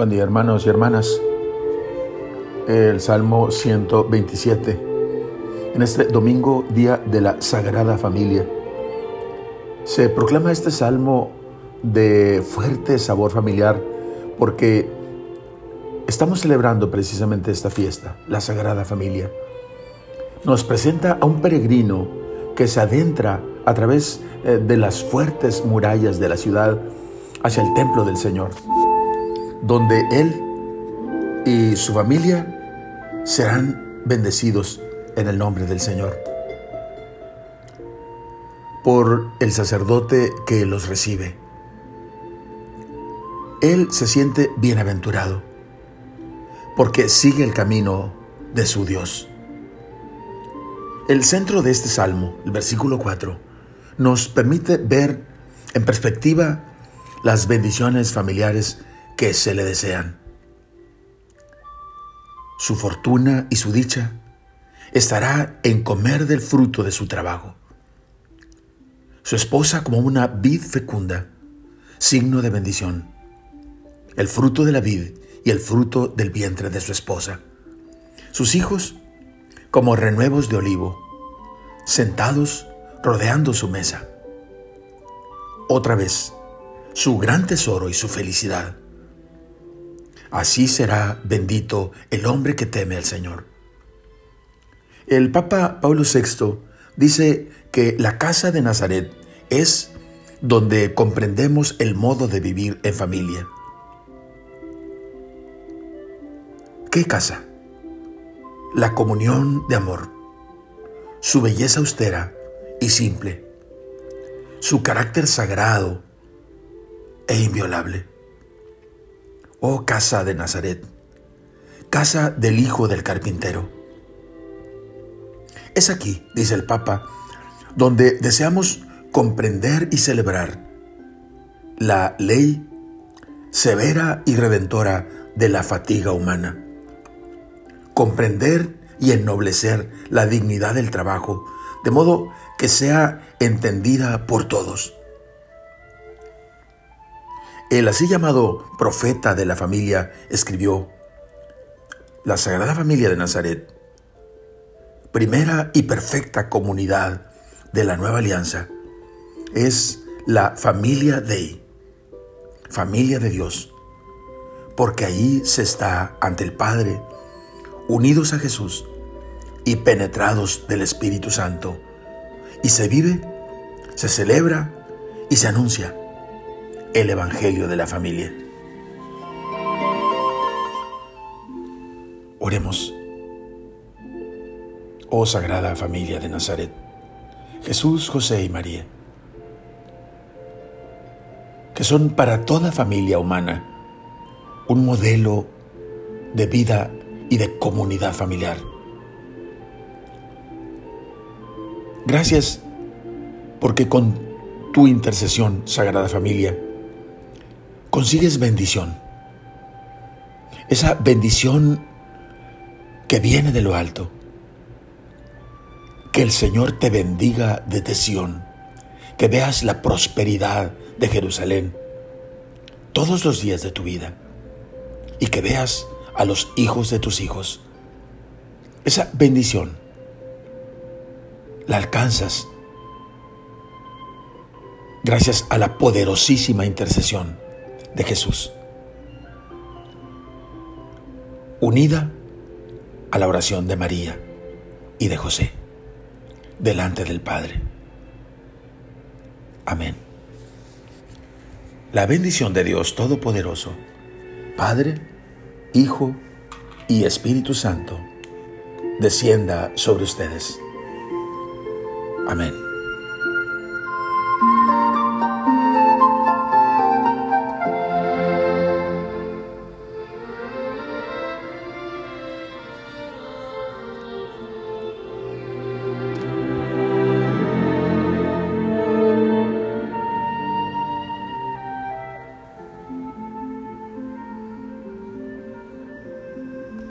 Buen día hermanos y hermanas. El Salmo 127. En este domingo, día de la Sagrada Familia. Se proclama este salmo de fuerte sabor familiar porque estamos celebrando precisamente esta fiesta, la Sagrada Familia. Nos presenta a un peregrino que se adentra a través eh, de las fuertes murallas de la ciudad hacia el templo del Señor donde él y su familia serán bendecidos en el nombre del Señor. Por el sacerdote que los recibe. Él se siente bienaventurado porque sigue el camino de su Dios. El centro de este salmo, el versículo 4, nos permite ver en perspectiva las bendiciones familiares que se le desean. Su fortuna y su dicha estará en comer del fruto de su trabajo. Su esposa como una vid fecunda, signo de bendición. El fruto de la vid y el fruto del vientre de su esposa. Sus hijos como renuevos de olivo, sentados rodeando su mesa. Otra vez, su gran tesoro y su felicidad Así será bendito el hombre que teme al Señor. El Papa Pablo VI dice que la casa de Nazaret es donde comprendemos el modo de vivir en familia. ¿Qué casa? La comunión de amor, su belleza austera y simple, su carácter sagrado e inviolable oh casa de Nazaret, casa del Hijo del Carpintero. Es aquí, dice el Papa, donde deseamos comprender y celebrar la ley severa y redentora de la fatiga humana. Comprender y ennoblecer la dignidad del trabajo, de modo que sea entendida por todos. El así llamado profeta de la familia escribió, La Sagrada Familia de Nazaret, primera y perfecta comunidad de la nueva alianza, es la familia Dei, familia de Dios, porque ahí se está ante el Padre, unidos a Jesús y penetrados del Espíritu Santo, y se vive, se celebra y se anuncia el Evangelio de la familia. Oremos. Oh Sagrada Familia de Nazaret, Jesús, José y María, que son para toda familia humana un modelo de vida y de comunidad familiar. Gracias porque con tu intercesión, Sagrada Familia, consigues bendición. Esa bendición que viene de lo alto. Que el Señor te bendiga desde Sión. Que veas la prosperidad de Jerusalén todos los días de tu vida. Y que veas a los hijos de tus hijos. Esa bendición la alcanzas gracias a la poderosísima intercesión de Jesús, unida a la oración de María y de José, delante del Padre. Amén. La bendición de Dios Todopoderoso, Padre, Hijo y Espíritu Santo, descienda sobre ustedes. Amén.